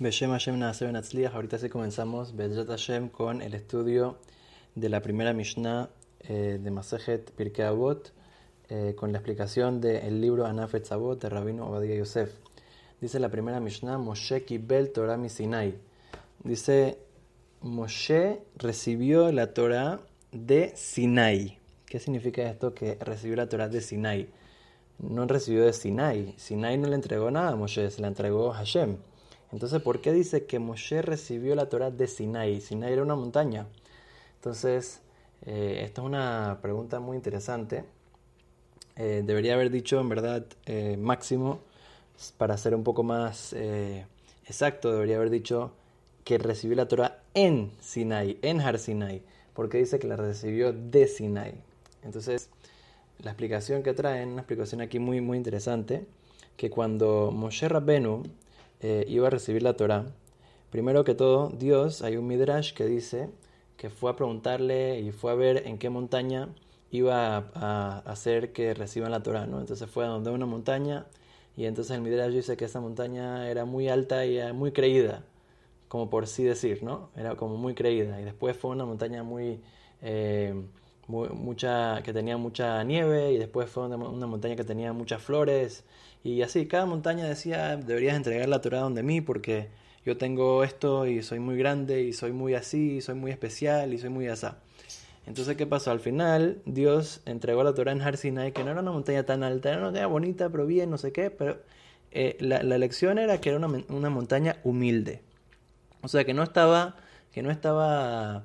Beshem Hashem Naaseh Atzliach. Ahorita sí comenzamos Bezrat Hashem con el estudio de la primera Mishnah eh, de Masejet Pirkei Avot eh, con la explicación del libro Anaf Etzavot de Rabino Obadiah Yosef. Dice la primera Mishnah Moshe Kibel Torah Sinai. Dice Moshe recibió la Torah de Sinai. ¿Qué significa esto que recibió la Torah de Sinai? No recibió de Sinai. Sinai no le entregó nada a Moshe, se la entregó Hashem. Entonces, ¿por qué dice que Moshe recibió la Torah de Sinai? Sinai era una montaña. Entonces, eh, esta es una pregunta muy interesante. Eh, debería haber dicho, en verdad, eh, máximo, para ser un poco más exacto, debería haber dicho que recibió la Torah en Sinai, en Har Sinai, porque dice que la recibió de Sinai. Entonces, la explicación que traen, una explicación aquí muy, muy interesante, que cuando Moshe Rabbenu eh, iba a recibir la Torah, primero que todo, Dios, hay un Midrash que dice que fue a preguntarle y fue a ver en qué montaña iba a, hacer que reciban la Torah, ¿no? Entonces fue a donde una montaña y entonces el Midrash dice que esa montaña era muy alta y muy creída, como por sí decir, ¿no? Era como muy creída. Y después fue una montaña muy, eh, mucha, que tenía mucha nieve y después fue una, montaña que tenía muchas flores y así, cada montaña decía, deberías entregar la Torah donde mí porque yo tengo esto y soy muy grande y soy muy así, y soy muy especial y soy muy asá. Entonces, ¿qué pasó? Al final, Dios entregó la Torah en Har Sinai, que no era una montaña tan alta, era una montaña bonita, pero bien, no sé qué, pero eh, la, la, lección era que era una, una, montaña humilde. O sea, que no estaba, que no estaba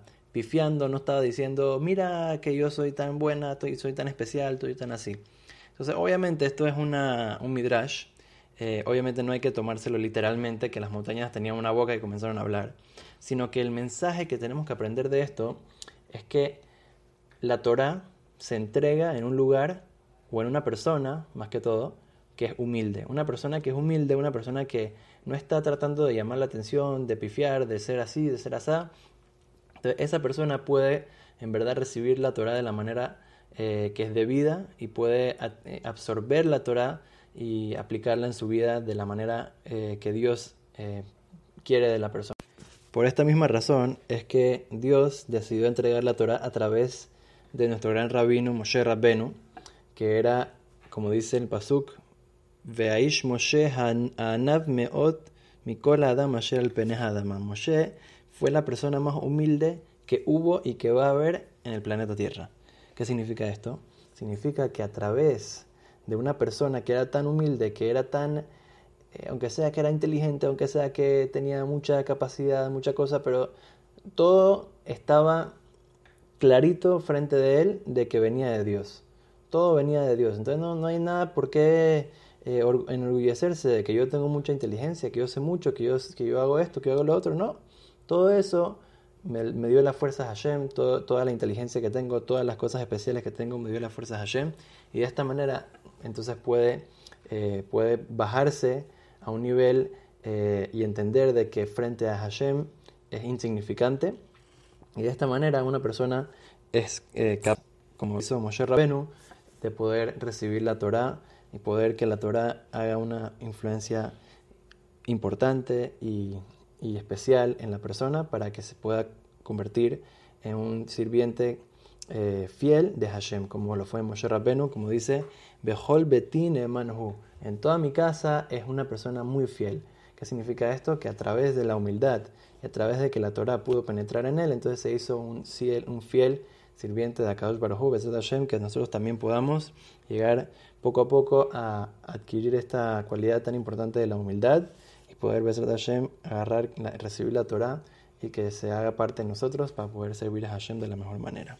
no estaba diciendo, mira que yo soy tan buena, soy tan especial, soy tan así. Entonces, obviamente esto es una, un midrash. Eh, obviamente no hay que tomárselo literalmente, que las montañas tenían una boca y comenzaron a hablar, sino que el mensaje que tenemos que aprender de esto es que la Torah se entrega en un lugar o en una persona, más que todo, que es humilde. Una persona que es humilde, una persona que no está tratando de llamar la atención, de pifiar, de ser así, de ser asá. Entonces, esa persona puede en verdad recibir la Torah de la manera eh, que es debida y puede eh, absorber la Torah y aplicarla en su vida de la manera eh, que Dios quiere de la persona. Por esta misma razón es que Dios decidió entregar la Torah a través de nuestro gran rabino Moshe Rabbenu, que era, como dice el pasuk, Veaish Moshe Anav Meot Mikol Adam Asher al Moshe fue la persona más humilde que hubo y que va a haber en el planeta Tierra. ¿Qué significa esto? Significa que a través de una persona que era tan humilde, que era tan, eh, aunque sea que era inteligente, aunque sea que tenía mucha capacidad, mucha cosa, pero todo estaba clarito frente de él de que venía de Dios. Todo venía de Dios. Entonces no, no hay nada por qué eh, enorgullecerse de que yo tengo mucha inteligencia, que yo sé mucho, que yo, que yo hago esto, que yo hago lo otro. No. Todo eso me, dio las fuerzas Hashem, toda la inteligencia que tengo, todas las cosas especiales que tengo, me dio las fuerzas Hashem. Y de esta manera, entonces puede, eh, puede bajarse a un nivel eh, y entender de que frente a Hashem es insignificante. Y de esta manera una persona es eh, capaz, como hizo Moshe Rabenu, de poder recibir la Torah y poder que la Torah haga una influencia importante y y especial en la persona para que se pueda convertir en un sirviente eh, fiel de Hashem, como lo fue Moshe Rabbenu, como dice, Behol Betin Emanhu. En toda mi casa es una persona muy fiel. ¿Qué significa esto? Que a través de la humildad y a través de que la Torah pudo penetrar en él, entonces se hizo un, un fiel sirviente de Akadosh Baruj Hu, Hashem, que nosotros también podamos llegar poco a poco a adquirir esta cualidad tan importante de la humildad poder besar de Hashem, agarrar, recibir la Torah y que se haga parte de nosotros para poder servir a Hashem de la mejor manera.